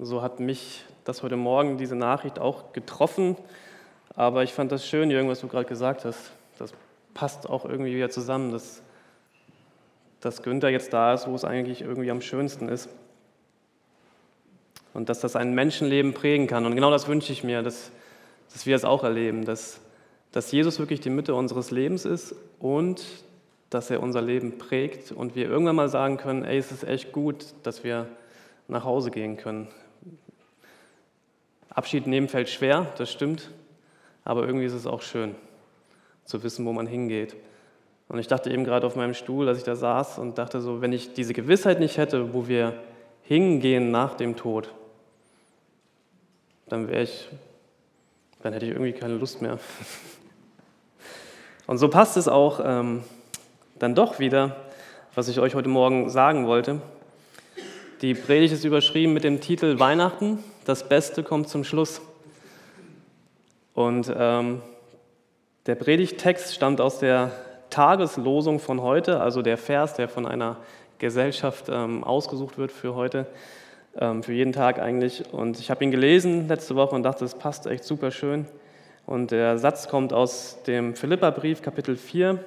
So hat mich das heute Morgen, diese Nachricht auch getroffen. Aber ich fand das schön, Jürgen, was du gerade gesagt hast. Das passt auch irgendwie wieder zusammen, dass, dass Günther jetzt da ist, wo es eigentlich irgendwie am schönsten ist. Und dass das ein Menschenleben prägen kann. Und genau das wünsche ich mir, dass, dass wir es auch erleben, dass, dass Jesus wirklich die Mitte unseres Lebens ist und dass er unser Leben prägt und wir irgendwann mal sagen können, ey, es ist echt gut, dass wir nach Hause gehen können. Abschied nehmen fällt schwer, das stimmt, aber irgendwie ist es auch schön zu wissen, wo man hingeht. Und ich dachte eben gerade auf meinem Stuhl, als ich da saß und dachte so, wenn ich diese Gewissheit nicht hätte, wo wir hingehen nach dem Tod, dann wäre ich, dann hätte ich irgendwie keine Lust mehr. Und so passt es auch ähm, dann doch wieder, was ich euch heute Morgen sagen wollte. Die Predigt ist überschrieben mit dem Titel Weihnachten, das Beste kommt zum Schluss. Und ähm, der Predigttext stammt aus der Tageslosung von heute, also der Vers, der von einer Gesellschaft ähm, ausgesucht wird für heute, ähm, für jeden Tag eigentlich. Und ich habe ihn gelesen letzte Woche und dachte, es passt echt super schön. Und der Satz kommt aus dem Philipperbrief, Kapitel 4,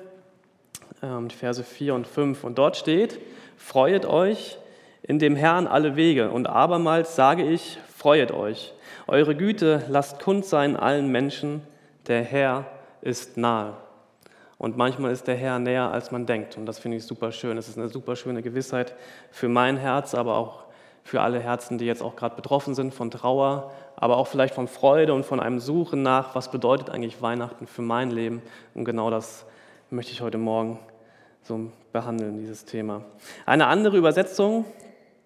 ähm, Verse 4 und 5. Und dort steht: Freuet euch in dem Herrn alle Wege. Und abermals sage ich: Freuet euch. Eure Güte lasst kund sein allen Menschen. Der Herr ist nahe. Und manchmal ist der Herr näher, als man denkt. Und das finde ich super schön. Es ist eine super schöne Gewissheit für mein Herz, aber auch für alle Herzen, die jetzt auch gerade betroffen sind von Trauer, aber auch vielleicht von Freude und von einem Suchen nach, was bedeutet eigentlich Weihnachten für mein Leben. Und genau das möchte ich heute Morgen so behandeln, dieses Thema. Eine andere Übersetzung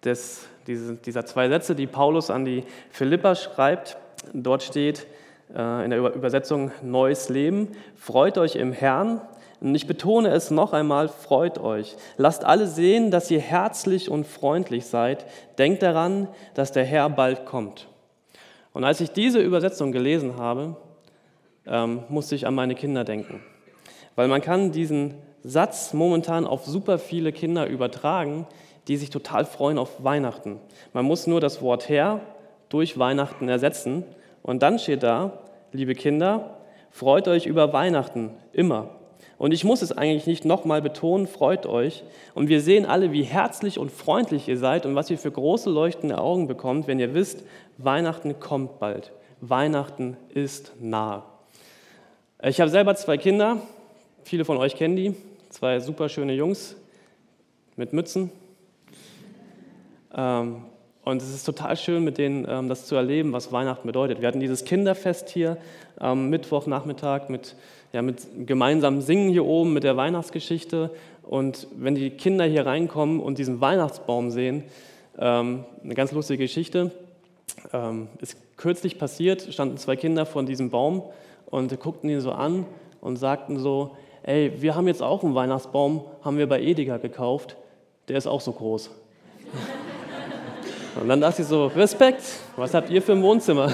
des, dieser zwei Sätze, die Paulus an die Philipper schreibt, dort steht äh, in der Übersetzung Neues Leben, freut euch im Herrn, und ich betone es noch einmal, freut euch. Lasst alle sehen, dass ihr herzlich und freundlich seid. Denkt daran, dass der Herr bald kommt. Und als ich diese Übersetzung gelesen habe, ähm, musste ich an meine Kinder denken. Weil man kann diesen Satz momentan auf super viele Kinder übertragen, die sich total freuen auf Weihnachten. Man muss nur das Wort Herr durch Weihnachten ersetzen. Und dann steht da, liebe Kinder, freut euch über Weihnachten immer. Und ich muss es eigentlich nicht nochmal betonen, freut euch. Und wir sehen alle, wie herzlich und freundlich ihr seid und was ihr für große leuchtende Augen bekommt, wenn ihr wisst, Weihnachten kommt bald. Weihnachten ist nah. Ich habe selber zwei Kinder, viele von euch kennen die, zwei super schöne Jungs mit Mützen. Ähm, und es ist total schön, mit denen ähm, das zu erleben, was Weihnachten bedeutet. Wir hatten dieses Kinderfest hier am Mittwochnachmittag mit ja, mit gemeinsam Singen hier oben, mit der Weihnachtsgeschichte. Und wenn die Kinder hier reinkommen und diesen Weihnachtsbaum sehen, ähm, eine ganz lustige Geschichte, ist kürzlich passiert, standen zwei Kinder vor diesem Baum und guckten ihn so an und sagten so, ey, wir haben jetzt auch einen Weihnachtsbaum, haben wir bei Edeka gekauft, der ist auch so groß. Und dann dachte ich so, Respekt, was habt ihr für ein Wohnzimmer?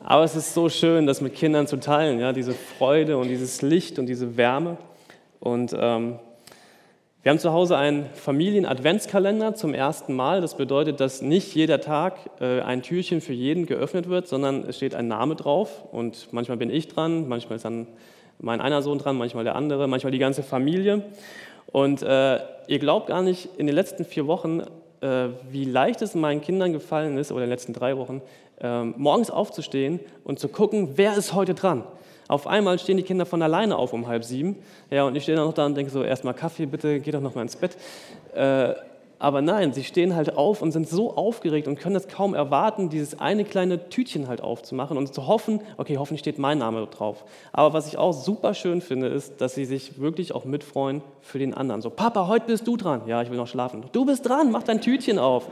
Aber es ist so schön, das mit Kindern zu teilen, ja, diese Freude und dieses Licht und diese Wärme. Und ähm, wir haben zu Hause einen Familien-Adventskalender zum ersten Mal. Das bedeutet, dass nicht jeder Tag äh, ein Türchen für jeden geöffnet wird, sondern es steht ein Name drauf. Und manchmal bin ich dran, manchmal ist dann mein einer Sohn dran, manchmal der andere, manchmal die ganze Familie. Und äh, ihr glaubt gar nicht, in den letzten vier Wochen, äh, wie leicht es meinen Kindern gefallen ist, oder in den letzten drei Wochen, ähm, morgens aufzustehen und zu gucken, wer ist heute dran. Auf einmal stehen die Kinder von alleine auf um halb sieben. Ja, und ich stehe dann noch da und denke so, erstmal Kaffee, bitte, geh doch noch mal ins Bett. Aber nein, sie stehen halt auf und sind so aufgeregt und können es kaum erwarten, dieses eine kleine Tütchen halt aufzumachen und zu hoffen, okay, hoffentlich steht mein Name drauf. Aber was ich auch super schön finde, ist, dass sie sich wirklich auch mitfreuen für den anderen. So, Papa, heute bist du dran. Ja, ich will noch schlafen. Du bist dran, mach dein Tütchen auf.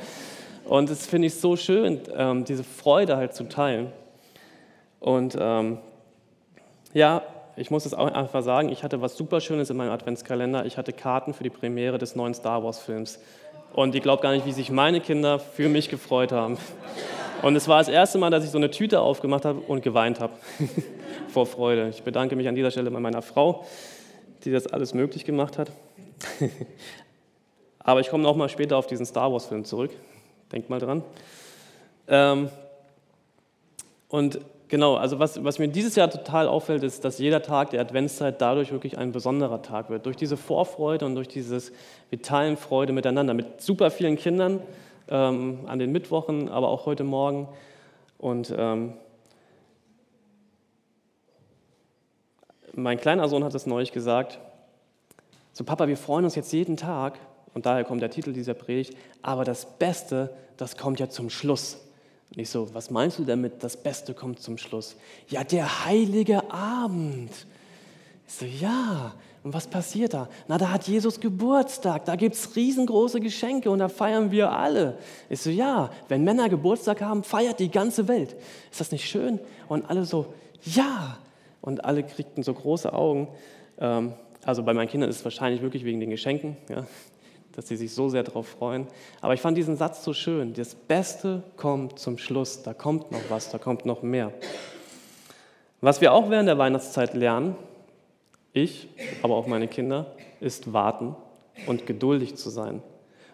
Und das finde ich so schön, ähm, diese Freude halt zu teilen. Und ähm, ja, ich muss es auch einfach sagen, ich hatte was super Schönes in meinem Adventskalender. Ich hatte Karten für die Premiere des neuen Star Wars-Films. Und ich glaube gar nicht, wie sich meine Kinder für mich gefreut haben. Und es war das erste Mal, dass ich so eine Tüte aufgemacht habe und geweint habe vor Freude. Ich bedanke mich an dieser Stelle bei meiner Frau, die das alles möglich gemacht hat. Aber ich komme noch mal später auf diesen Star Wars-Film zurück. Denkt mal dran. Ähm, und genau, also was, was mir dieses Jahr total auffällt, ist, dass jeder Tag der Adventszeit dadurch wirklich ein besonderer Tag wird. Durch diese Vorfreude und durch dieses vitalen Freude miteinander, mit super vielen Kindern ähm, an den Mittwochen, aber auch heute Morgen. Und ähm, mein kleiner Sohn hat es neulich gesagt, so Papa, wir freuen uns jetzt jeden Tag, und daher kommt der Titel dieser Predigt, aber das Beste, das kommt ja zum Schluss. Und ich so, was meinst du damit, das Beste kommt zum Schluss? Ja, der heilige Abend. Ich so, ja, und was passiert da? Na, da hat Jesus Geburtstag, da gibt es riesengroße Geschenke und da feiern wir alle. Ich so, ja, wenn Männer Geburtstag haben, feiert die ganze Welt. Ist das nicht schön? Und alle so, ja. Und alle kriegten so große Augen. Ähm, also bei meinen Kindern ist es wahrscheinlich wirklich wegen den Geschenken, ja, dass sie sich so sehr darauf freuen. Aber ich fand diesen Satz so schön. Das Beste kommt zum Schluss. Da kommt noch was, da kommt noch mehr. Was wir auch während der Weihnachtszeit lernen, ich, aber auch meine Kinder, ist warten und geduldig zu sein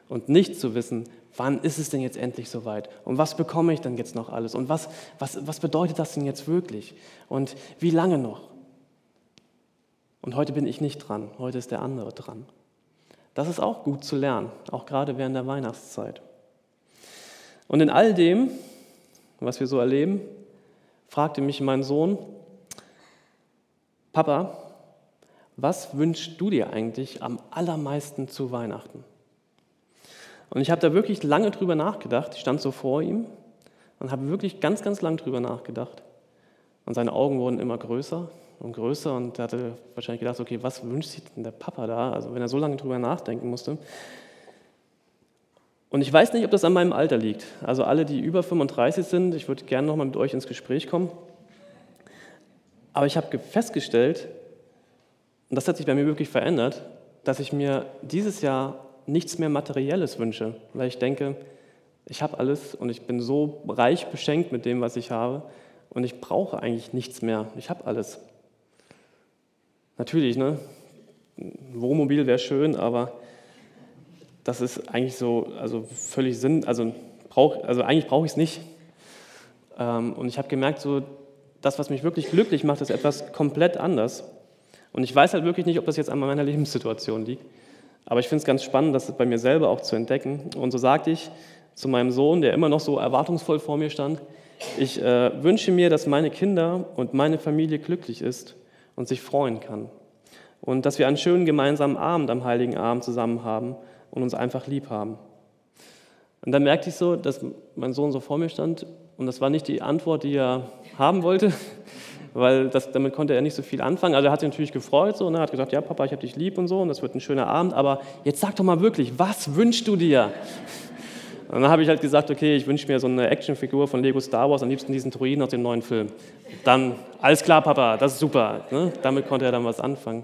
und nicht zu wissen, wann ist es denn jetzt endlich soweit und was bekomme ich denn jetzt noch alles und was, was, was bedeutet das denn jetzt wirklich und wie lange noch. Und heute bin ich nicht dran, heute ist der andere dran. Das ist auch gut zu lernen, auch gerade während der Weihnachtszeit. Und in all dem, was wir so erleben, fragte mich mein Sohn, Papa, was wünschst du dir eigentlich am allermeisten zu Weihnachten? Und ich habe da wirklich lange drüber nachgedacht. Ich stand so vor ihm und habe wirklich ganz, ganz lang drüber nachgedacht. Und seine Augen wurden immer größer und größer und er hatte wahrscheinlich gedacht, okay, was wünscht sich denn der Papa da? Also wenn er so lange drüber nachdenken musste. Und ich weiß nicht, ob das an meinem Alter liegt. Also alle, die über 35 sind, ich würde gerne nochmal mit euch ins Gespräch kommen. Aber ich habe festgestellt, und das hat sich bei mir wirklich verändert, dass ich mir dieses Jahr nichts mehr Materielles wünsche, weil ich denke, ich habe alles und ich bin so reich beschenkt mit dem, was ich habe und ich brauche eigentlich nichts mehr. Ich habe alles. Natürlich, ne? Ein Wohnmobil wäre schön, aber das ist eigentlich so, also völlig Sinn, also, brauch, also eigentlich brauche ich es nicht. Ähm, und ich habe gemerkt, so, das, was mich wirklich glücklich macht, ist etwas komplett anders. Und ich weiß halt wirklich nicht, ob das jetzt an meiner Lebenssituation liegt. Aber ich finde es ganz spannend, das bei mir selber auch zu entdecken. Und so sagte ich zu meinem Sohn, der immer noch so erwartungsvoll vor mir stand, ich äh, wünsche mir, dass meine Kinder und meine Familie glücklich ist und sich freuen kann. Und dass wir einen schönen gemeinsamen Abend am Heiligen Abend zusammen haben und uns einfach lieb haben. Und dann merkte ich so, dass mein Sohn so vor mir stand und das war nicht die Antwort, die er haben wollte, weil das, damit konnte er nicht so viel anfangen. Also er hat sich natürlich gefreut so, und ne, er hat gesagt, ja Papa, ich habe dich lieb und so und das wird ein schöner Abend, aber jetzt sag doch mal wirklich, was wünschst du dir? Und dann habe ich halt gesagt, okay, ich wünsche mir so eine Actionfigur von Lego Star Wars, am liebsten diesen Druiden aus dem neuen Film. Dann, alles klar, Papa, das ist super. Ne? Damit konnte er dann was anfangen.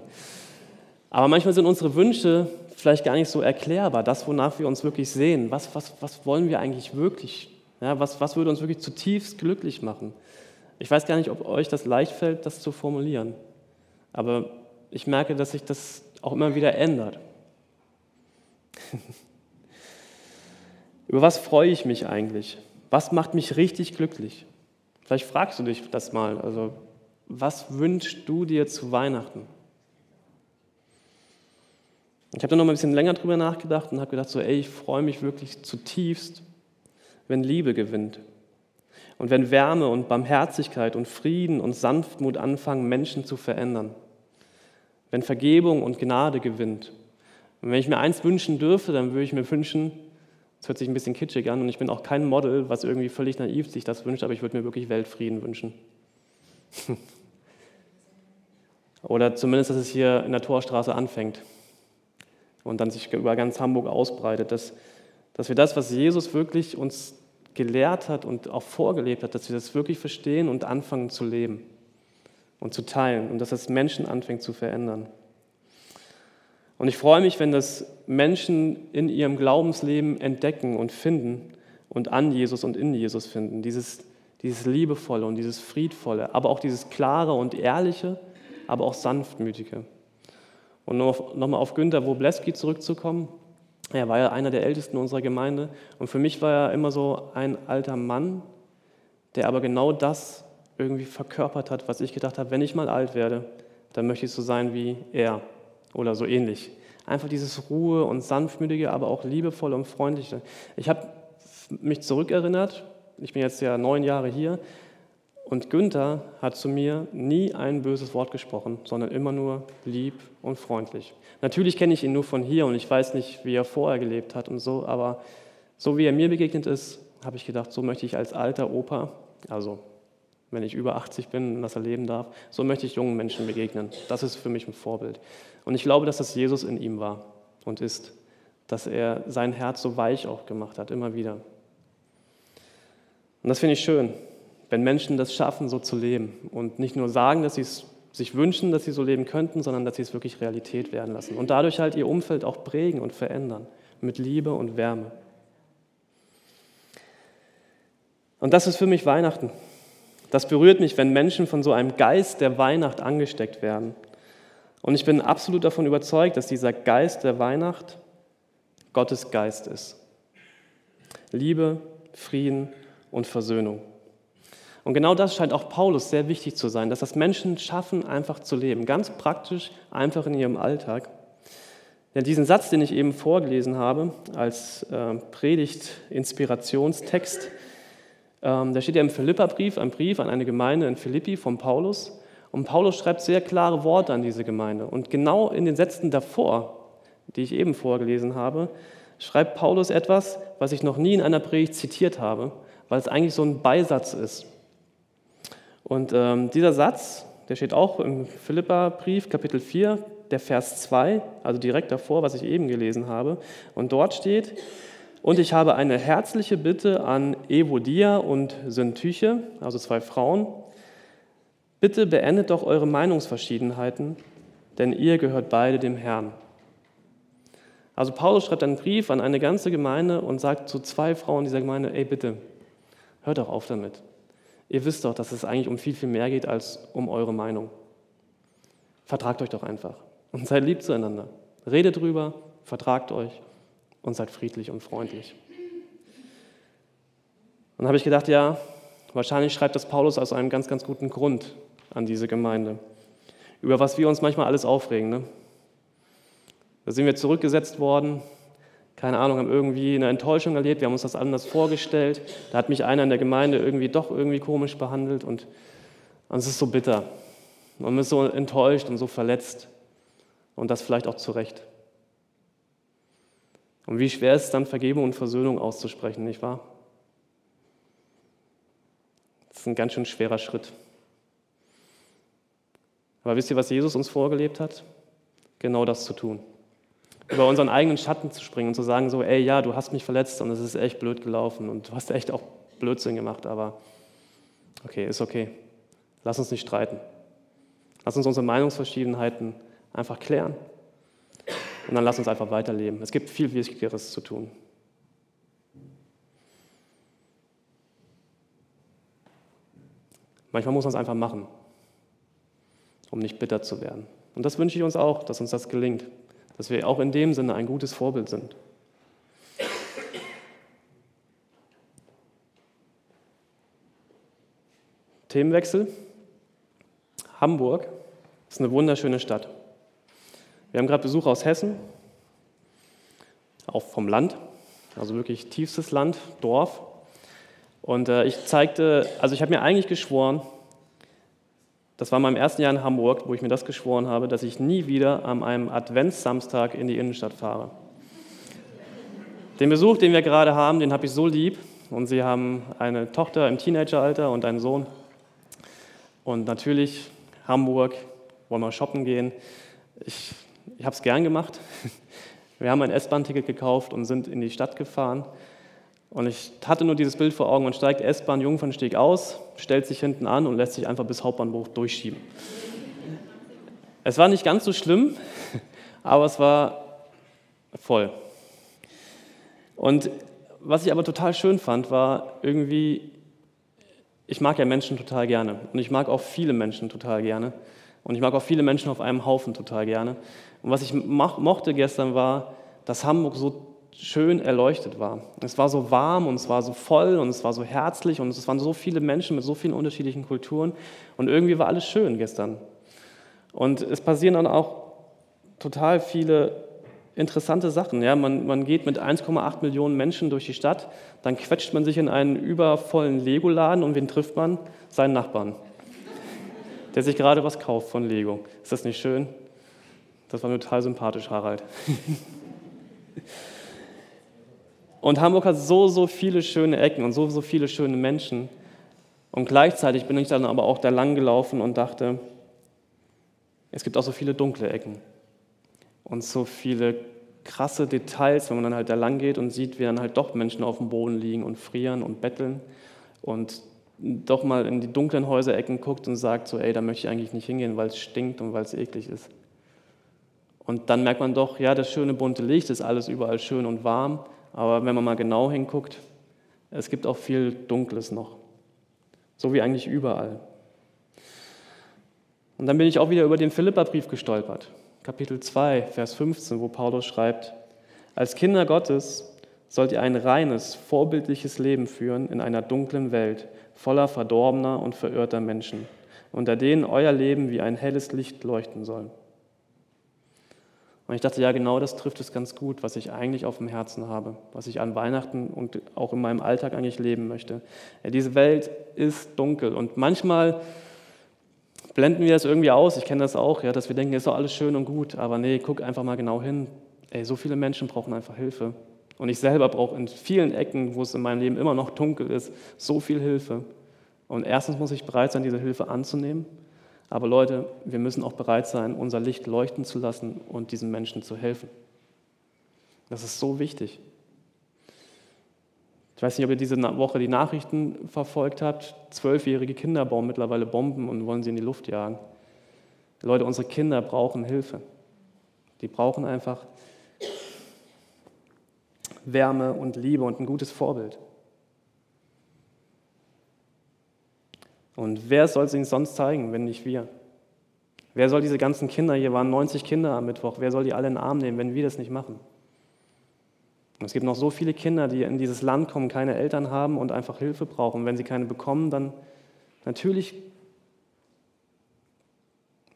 Aber manchmal sind unsere Wünsche vielleicht gar nicht so erklärbar, das, wonach wir uns wirklich sehen. Was, was, was wollen wir eigentlich wirklich? Ja, was, was würde uns wirklich zutiefst glücklich machen? Ich weiß gar nicht, ob euch das leicht fällt, das zu formulieren. Aber ich merke, dass sich das auch immer wieder ändert. Über was freue ich mich eigentlich? Was macht mich richtig glücklich? Vielleicht fragst du dich das mal. Also, was wünschst du dir zu Weihnachten? Ich habe da noch mal ein bisschen länger drüber nachgedacht und habe gedacht, so, ey, ich freue mich wirklich zutiefst, wenn Liebe gewinnt. Und wenn Wärme und Barmherzigkeit und Frieden und Sanftmut anfangen, Menschen zu verändern. Wenn Vergebung und Gnade gewinnt. Und wenn ich mir eins wünschen dürfte, dann würde ich mir wünschen, das hört sich ein bisschen kitschig an und ich bin auch kein Model, was irgendwie völlig naiv sich das wünscht, aber ich würde mir wirklich Weltfrieden wünschen. Oder zumindest, dass es hier in der Torstraße anfängt und dann sich über ganz Hamburg ausbreitet, dass, dass wir das, was Jesus wirklich uns gelehrt hat und auch vorgelebt hat, dass wir das wirklich verstehen und anfangen zu leben und zu teilen und dass das Menschen anfängt zu verändern. Und ich freue mich, wenn das Menschen in ihrem Glaubensleben entdecken und finden und an Jesus und in Jesus finden. Dieses, dieses Liebevolle und dieses Friedvolle, aber auch dieses Klare und Ehrliche, aber auch Sanftmütige. Und nochmal auf Günter Wobleski zurückzukommen. Er war ja einer der Ältesten unserer Gemeinde und für mich war er immer so ein alter Mann, der aber genau das irgendwie verkörpert hat, was ich gedacht habe, wenn ich mal alt werde, dann möchte ich so sein wie er oder so ähnlich. Einfach dieses Ruhe und sanftmütige, aber auch liebevolle und freundliche. Ich habe mich zurückerinnert, ich bin jetzt ja neun Jahre hier, und Günther hat zu mir nie ein böses Wort gesprochen, sondern immer nur lieb und freundlich. Natürlich kenne ich ihn nur von hier und ich weiß nicht, wie er vorher gelebt hat und so, aber so wie er mir begegnet ist, habe ich gedacht, so möchte ich als alter Opa, also wenn ich über 80 bin und das erleben darf, so möchte ich jungen Menschen begegnen. Das ist für mich ein Vorbild. Und ich glaube, dass das Jesus in ihm war und ist, dass er sein Herz so weich auch gemacht hat, immer wieder. Und das finde ich schön, wenn Menschen das schaffen, so zu leben und nicht nur sagen, dass sie es sich wünschen, dass sie so leben könnten, sondern dass sie es wirklich Realität werden lassen und dadurch halt ihr Umfeld auch prägen und verändern mit Liebe und Wärme. Und das ist für mich Weihnachten. Das berührt mich, wenn Menschen von so einem Geist der Weihnacht angesteckt werden. Und ich bin absolut davon überzeugt, dass dieser Geist der Weihnacht Gottes Geist ist. Liebe, Frieden und Versöhnung. Und genau das scheint auch Paulus sehr wichtig zu sein, dass das Menschen schaffen, einfach zu leben, ganz praktisch, einfach in ihrem Alltag. Denn diesen Satz, den ich eben vorgelesen habe, als äh, Predigt-Inspirationstext, ähm, der steht ja im Philipperbrief, ein Brief an eine Gemeinde in Philippi von Paulus. Und Paulus schreibt sehr klare Worte an diese Gemeinde. Und genau in den Sätzen davor, die ich eben vorgelesen habe, schreibt Paulus etwas, was ich noch nie in einer Predigt zitiert habe, weil es eigentlich so ein Beisatz ist. Und ähm, dieser Satz, der steht auch im Philippa-Brief, Kapitel 4, der Vers 2, also direkt davor, was ich eben gelesen habe. Und dort steht, und ich habe eine herzliche Bitte an Evodia und Syntyche, also zwei Frauen. Bitte beendet doch eure Meinungsverschiedenheiten, denn ihr gehört beide dem Herrn. Also Paulus schreibt einen Brief an eine ganze Gemeinde und sagt zu zwei Frauen dieser Gemeinde, ey bitte, hört doch auf damit. Ihr wisst doch, dass es eigentlich um viel, viel mehr geht als um eure Meinung. Vertragt euch doch einfach und seid lieb zueinander. Redet drüber, vertragt euch und seid friedlich und freundlich. Und dann habe ich gedacht, ja, wahrscheinlich schreibt das Paulus aus einem ganz, ganz guten Grund an diese Gemeinde, über was wir uns manchmal alles aufregen. Ne? Da sind wir zurückgesetzt worden, keine Ahnung, haben irgendwie eine Enttäuschung erlebt, wir haben uns das anders vorgestellt. Da hat mich einer in der Gemeinde irgendwie doch irgendwie komisch behandelt und, und es ist so bitter. Man ist so enttäuscht und so verletzt und das vielleicht auch zu Recht. Und wie schwer ist es dann, Vergebung und Versöhnung auszusprechen, nicht wahr? Das ist ein ganz schön schwerer Schritt. Aber wisst ihr, was Jesus uns vorgelebt hat? Genau das zu tun über unseren eigenen Schatten zu springen und zu sagen so, ey, ja, du hast mich verletzt und es ist echt blöd gelaufen und du hast echt auch Blödsinn gemacht, aber okay, ist okay. Lass uns nicht streiten. Lass uns unsere Meinungsverschiedenheiten einfach klären und dann lass uns einfach weiterleben. Es gibt viel Wichtigeres zu tun. Manchmal muss man es einfach machen, um nicht bitter zu werden. Und das wünsche ich uns auch, dass uns das gelingt dass wir auch in dem Sinne ein gutes Vorbild sind. Themenwechsel. Hamburg ist eine wunderschöne Stadt. Wir haben gerade Besuch aus Hessen, auch vom Land, also wirklich tiefstes Land, Dorf. Und äh, ich zeigte, also ich habe mir eigentlich geschworen, das war in meinem ersten Jahr in Hamburg, wo ich mir das geschworen habe, dass ich nie wieder an einem Adventssamstag in die Innenstadt fahre. Den Besuch, den wir gerade haben, den habe ich so lieb. Und sie haben eine Tochter im Teenageralter und einen Sohn. Und natürlich Hamburg, wollen wir shoppen gehen. Ich, ich habe es gern gemacht. Wir haben ein S-Bahn-Ticket gekauft und sind in die Stadt gefahren. Und ich hatte nur dieses Bild vor Augen, man steigt S-Bahn Jungfernstieg aus, stellt sich hinten an und lässt sich einfach bis Hauptbahnhof durchschieben. Es war nicht ganz so schlimm, aber es war voll. Und was ich aber total schön fand, war irgendwie, ich mag ja Menschen total gerne und ich mag auch viele Menschen total gerne und ich mag auch viele Menschen auf einem Haufen total gerne. Und was ich mochte gestern war, dass Hamburg so schön erleuchtet war. Es war so warm und es war so voll und es war so herzlich und es waren so viele Menschen mit so vielen unterschiedlichen Kulturen und irgendwie war alles schön gestern. Und es passieren dann auch total viele interessante Sachen. Ja, man, man geht mit 1,8 Millionen Menschen durch die Stadt, dann quetscht man sich in einen übervollen Lego-Laden und wen trifft man? Seinen Nachbarn, der sich gerade was kauft von Lego. Ist das nicht schön? Das war mir total sympathisch, Harald. Und Hamburg hat so, so viele schöne Ecken und so, so viele schöne Menschen. Und gleichzeitig bin ich dann aber auch da lang gelaufen und dachte, es gibt auch so viele dunkle Ecken und so viele krasse Details, wenn man dann halt da lang geht und sieht, wie dann halt doch Menschen auf dem Boden liegen und frieren und betteln und doch mal in die dunklen Häuserecken guckt und sagt so, ey, da möchte ich eigentlich nicht hingehen, weil es stinkt und weil es eklig ist. Und dann merkt man doch, ja, das schöne bunte Licht ist alles überall schön und warm, aber wenn man mal genau hinguckt, es gibt auch viel Dunkles noch. So wie eigentlich überall. Und dann bin ich auch wieder über den Philipperbrief gestolpert. Kapitel 2, Vers 15, wo Paulus schreibt, als Kinder Gottes sollt ihr ein reines, vorbildliches Leben führen in einer dunklen Welt, voller verdorbener und verirrter Menschen, unter denen euer Leben wie ein helles Licht leuchten soll. Und ich dachte, ja, genau das trifft es ganz gut, was ich eigentlich auf dem Herzen habe, was ich an Weihnachten und auch in meinem Alltag eigentlich leben möchte. Ja, diese Welt ist dunkel und manchmal blenden wir das irgendwie aus. Ich kenne das auch, ja, dass wir denken, ist doch alles schön und gut, aber nee, guck einfach mal genau hin. Ey, so viele Menschen brauchen einfach Hilfe. Und ich selber brauche in vielen Ecken, wo es in meinem Leben immer noch dunkel ist, so viel Hilfe. Und erstens muss ich bereit sein, diese Hilfe anzunehmen. Aber Leute, wir müssen auch bereit sein, unser Licht leuchten zu lassen und diesen Menschen zu helfen. Das ist so wichtig. Ich weiß nicht, ob ihr diese Woche die Nachrichten verfolgt habt. Zwölfjährige Kinder bauen mittlerweile Bomben und wollen sie in die Luft jagen. Leute, unsere Kinder brauchen Hilfe. Die brauchen einfach Wärme und Liebe und ein gutes Vorbild. Und wer soll es ihnen sonst zeigen, wenn nicht wir? Wer soll diese ganzen Kinder, hier waren 90 Kinder am Mittwoch, wer soll die alle in den Arm nehmen, wenn wir das nicht machen? Und es gibt noch so viele Kinder, die in dieses Land kommen, keine Eltern haben und einfach Hilfe brauchen. Wenn sie keine bekommen, dann natürlich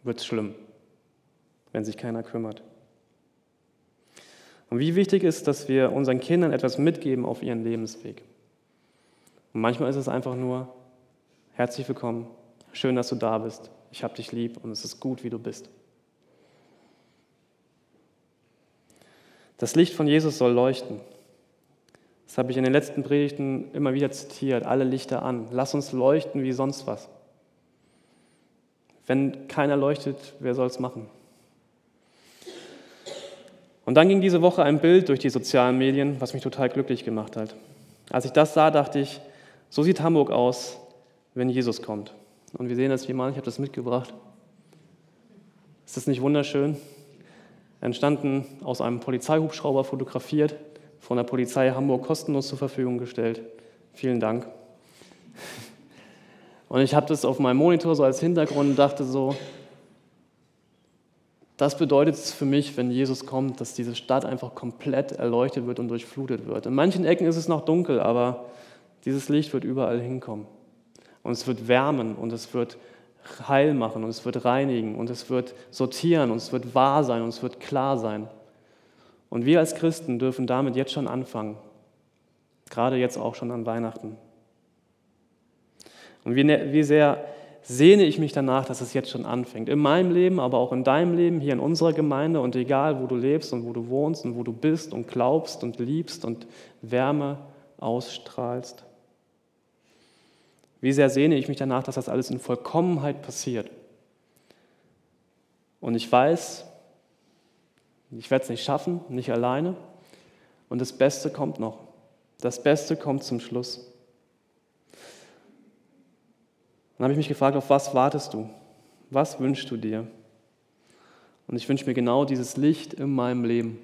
wird es schlimm, wenn sich keiner kümmert. Und wie wichtig ist, dass wir unseren Kindern etwas mitgeben auf ihren Lebensweg. Und manchmal ist es einfach nur, Herzlich willkommen. Schön, dass du da bist. Ich habe dich lieb und es ist gut, wie du bist. Das Licht von Jesus soll leuchten. Das habe ich in den letzten Predigten immer wieder zitiert. Alle Lichter an. Lass uns leuchten wie sonst was. Wenn keiner leuchtet, wer soll es machen? Und dann ging diese Woche ein Bild durch die sozialen Medien, was mich total glücklich gemacht hat. Als ich das sah, dachte ich, so sieht Hamburg aus, wenn Jesus kommt. Und wir sehen das wie mal, ich habe das mitgebracht. Ist das nicht wunderschön? Entstanden aus einem Polizeihubschrauber fotografiert, von der Polizei Hamburg kostenlos zur Verfügung gestellt. Vielen Dank. Und ich habe das auf meinem Monitor so als Hintergrund und dachte so, das bedeutet es für mich, wenn Jesus kommt, dass diese Stadt einfach komplett erleuchtet wird und durchflutet wird. In manchen Ecken ist es noch dunkel, aber dieses Licht wird überall hinkommen. Und es wird wärmen und es wird heil machen und es wird reinigen und es wird sortieren und es wird wahr sein und es wird klar sein. Und wir als Christen dürfen damit jetzt schon anfangen, gerade jetzt auch schon an Weihnachten. Und wie, ne, wie sehr sehne ich mich danach, dass es jetzt schon anfängt. In meinem Leben, aber auch in deinem Leben, hier in unserer Gemeinde und egal, wo du lebst und wo du wohnst und wo du bist und glaubst und liebst und Wärme ausstrahlst. Wie sehr sehne ich mich danach, dass das alles in Vollkommenheit passiert. Und ich weiß, ich werde es nicht schaffen, nicht alleine. Und das Beste kommt noch. Das Beste kommt zum Schluss. Dann habe ich mich gefragt, auf was wartest du? Was wünschst du dir? Und ich wünsche mir genau dieses Licht in meinem Leben.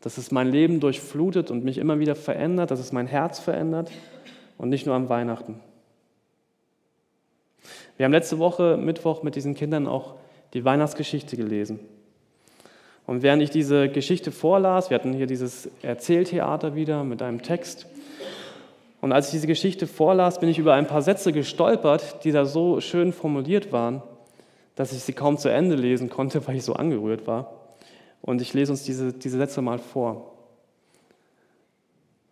Dass es mein Leben durchflutet und mich immer wieder verändert, dass es mein Herz verändert und nicht nur am Weihnachten. Wir haben letzte Woche Mittwoch mit diesen Kindern auch die Weihnachtsgeschichte gelesen. Und während ich diese Geschichte vorlas, wir hatten hier dieses Erzähltheater wieder mit einem Text, und als ich diese Geschichte vorlas, bin ich über ein paar Sätze gestolpert, die da so schön formuliert waren, dass ich sie kaum zu Ende lesen konnte, weil ich so angerührt war. Und ich lese uns diese, diese Sätze mal vor.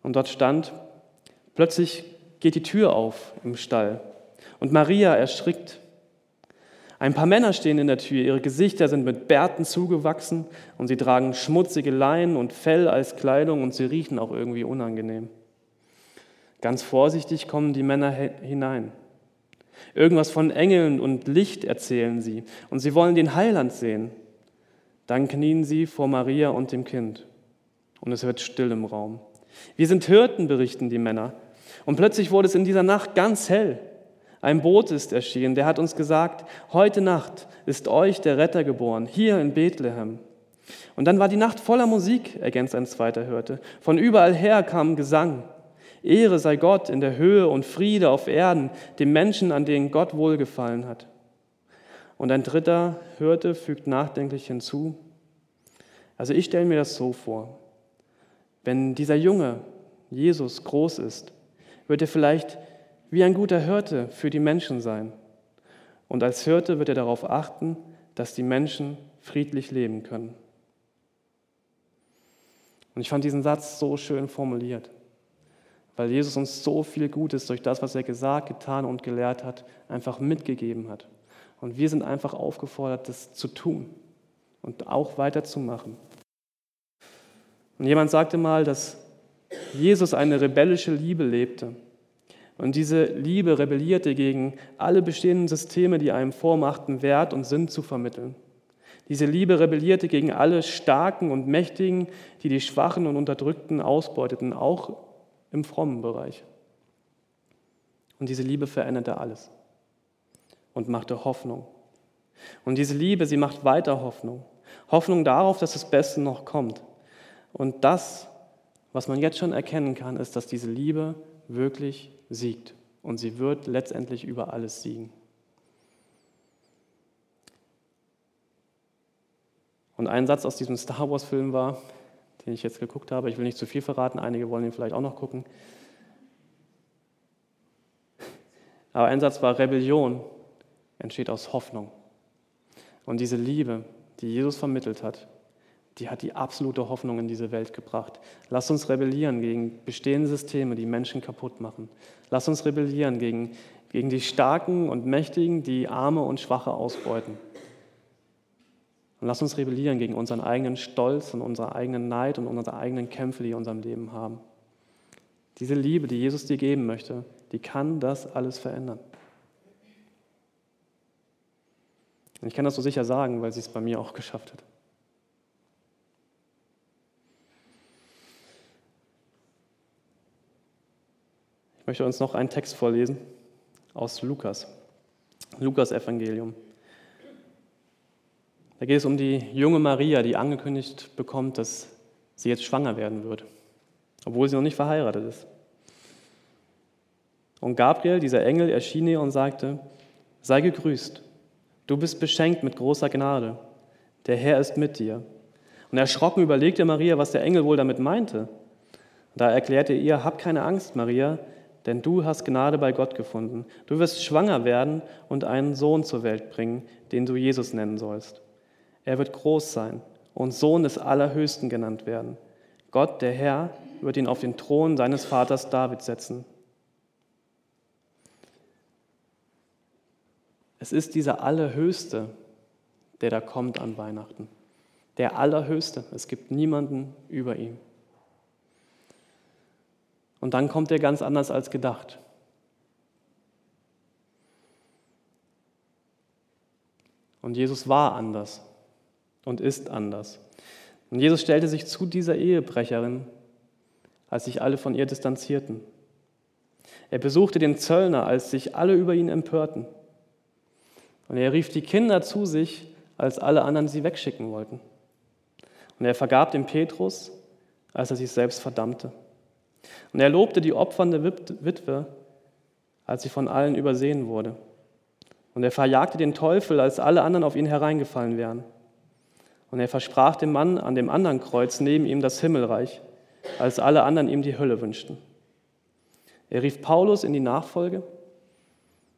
Und dort stand, plötzlich geht die Tür auf im Stall und Maria erschrickt. Ein paar Männer stehen in der Tür, ihre Gesichter sind mit Bärten zugewachsen und sie tragen schmutzige Leinen und Fell als Kleidung und sie riechen auch irgendwie unangenehm. Ganz vorsichtig kommen die Männer hinein. Irgendwas von Engeln und Licht erzählen sie und sie wollen den Heiland sehen. Dann knien sie vor Maria und dem Kind und es wird still im Raum. Wir sind Hirten, berichten die Männer. Und plötzlich wurde es in dieser Nacht ganz hell. Ein Boot ist erschienen, der hat uns gesagt, heute Nacht ist euch der Retter geboren, hier in Bethlehem. Und dann war die Nacht voller Musik, ergänzt ein zweiter Hörte. Von überall her kam Gesang. Ehre sei Gott in der Höhe und Friede auf Erden, dem Menschen, an denen Gott wohlgefallen hat. Und ein dritter Hörte fügt nachdenklich hinzu, also ich stelle mir das so vor, wenn dieser Junge, Jesus, groß ist, wird er vielleicht wie ein guter Hirte für die Menschen sein. Und als Hirte wird er darauf achten, dass die Menschen friedlich leben können. Und ich fand diesen Satz so schön formuliert, weil Jesus uns so viel Gutes durch das, was er gesagt, getan und gelehrt hat, einfach mitgegeben hat. Und wir sind einfach aufgefordert, das zu tun und auch weiterzumachen. Und jemand sagte mal, dass Jesus eine rebellische Liebe lebte. Und diese Liebe rebellierte gegen alle bestehenden Systeme, die einem vormachten, Wert und Sinn zu vermitteln. Diese Liebe rebellierte gegen alle Starken und Mächtigen, die die Schwachen und Unterdrückten ausbeuteten, auch im frommen Bereich. Und diese Liebe veränderte alles und machte Hoffnung. Und diese Liebe, sie macht weiter Hoffnung. Hoffnung darauf, dass das Beste noch kommt. Und das, was man jetzt schon erkennen kann, ist, dass diese Liebe wirklich siegt. Und sie wird letztendlich über alles siegen. Und ein Satz aus diesem Star Wars-Film war, den ich jetzt geguckt habe, ich will nicht zu viel verraten, einige wollen ihn vielleicht auch noch gucken. Aber ein Satz war, Rebellion entsteht aus Hoffnung. Und diese Liebe, die Jesus vermittelt hat, die hat die absolute Hoffnung in diese Welt gebracht. Lass uns rebellieren gegen bestehende Systeme, die Menschen kaputt machen. Lass uns rebellieren gegen, gegen die Starken und Mächtigen, die Arme und Schwache ausbeuten. Und lass uns rebellieren gegen unseren eigenen Stolz und unseren eigenen Neid und unsere eigenen Kämpfe, die wir in unserem Leben haben. Diese Liebe, die Jesus dir geben möchte, die kann das alles verändern. Und ich kann das so sicher sagen, weil sie es bei mir auch geschafft hat. Möchte uns noch einen Text vorlesen aus Lukas, Lukas Evangelium. Da geht es um die junge Maria, die angekündigt bekommt, dass sie jetzt schwanger werden wird, obwohl sie noch nicht verheiratet ist. Und Gabriel, dieser Engel, erschien ihr und sagte, sei gegrüßt, du bist beschenkt mit großer Gnade, der Herr ist mit dir. Und erschrocken überlegte Maria, was der Engel wohl damit meinte. Da erklärte er ihr, hab keine Angst, Maria, denn du hast Gnade bei Gott gefunden. Du wirst schwanger werden und einen Sohn zur Welt bringen, den du Jesus nennen sollst. Er wird groß sein und Sohn des Allerhöchsten genannt werden. Gott, der Herr, wird ihn auf den Thron seines Vaters David setzen. Es ist dieser Allerhöchste, der da kommt an Weihnachten. Der Allerhöchste. Es gibt niemanden über ihm. Und dann kommt er ganz anders als gedacht. Und Jesus war anders und ist anders. Und Jesus stellte sich zu dieser Ehebrecherin, als sich alle von ihr distanzierten. Er besuchte den Zöllner, als sich alle über ihn empörten. Und er rief die Kinder zu sich, als alle anderen sie wegschicken wollten. Und er vergab dem Petrus, als er sich selbst verdammte. Und er lobte die opfernde Witwe, als sie von allen übersehen wurde. Und er verjagte den Teufel, als alle anderen auf ihn hereingefallen wären. Und er versprach dem Mann an dem anderen Kreuz neben ihm das Himmelreich, als alle anderen ihm die Hölle wünschten. Er rief Paulus in die Nachfolge,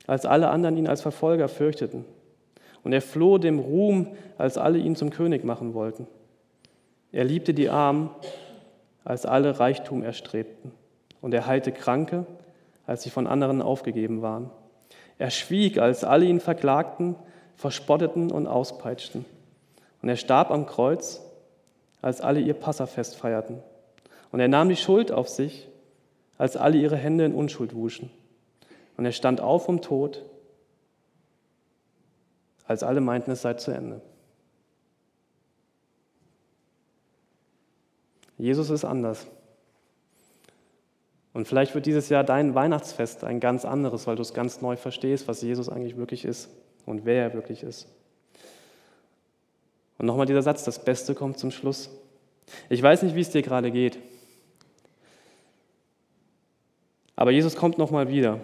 als alle anderen ihn als Verfolger fürchteten. Und er floh dem Ruhm, als alle ihn zum König machen wollten. Er liebte die Armen, als alle Reichtum erstrebten. Und er heilte Kranke, als sie von anderen aufgegeben waren. Er schwieg, als alle ihn verklagten, verspotteten und auspeitschten. Und er starb am Kreuz, als alle ihr Passafest feierten. Und er nahm die Schuld auf sich, als alle ihre Hände in Unschuld wuschen. Und er stand auf vom Tod, als alle meinten, es sei zu Ende. Jesus ist anders. Und vielleicht wird dieses Jahr dein Weihnachtsfest ein ganz anderes, weil du es ganz neu verstehst, was Jesus eigentlich wirklich ist und wer er wirklich ist. Und nochmal dieser Satz, das Beste kommt zum Schluss. Ich weiß nicht, wie es dir gerade geht. Aber Jesus kommt nochmal wieder.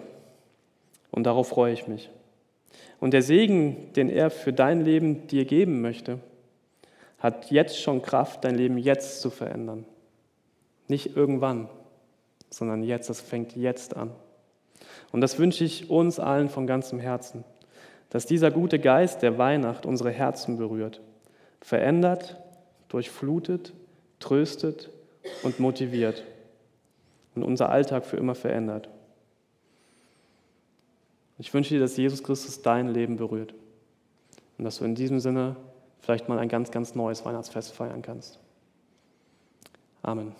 Und darauf freue ich mich. Und der Segen, den er für dein Leben dir geben möchte, hat jetzt schon Kraft, dein Leben jetzt zu verändern. Nicht irgendwann, sondern jetzt. Das fängt jetzt an. Und das wünsche ich uns allen von ganzem Herzen, dass dieser gute Geist der Weihnacht unsere Herzen berührt verändert, durchflutet, tröstet und motiviert und unser Alltag für immer verändert. Ich wünsche dir, dass Jesus Christus dein Leben berührt und dass du in diesem Sinne vielleicht mal ein ganz, ganz neues Weihnachtsfest feiern kannst. Amen.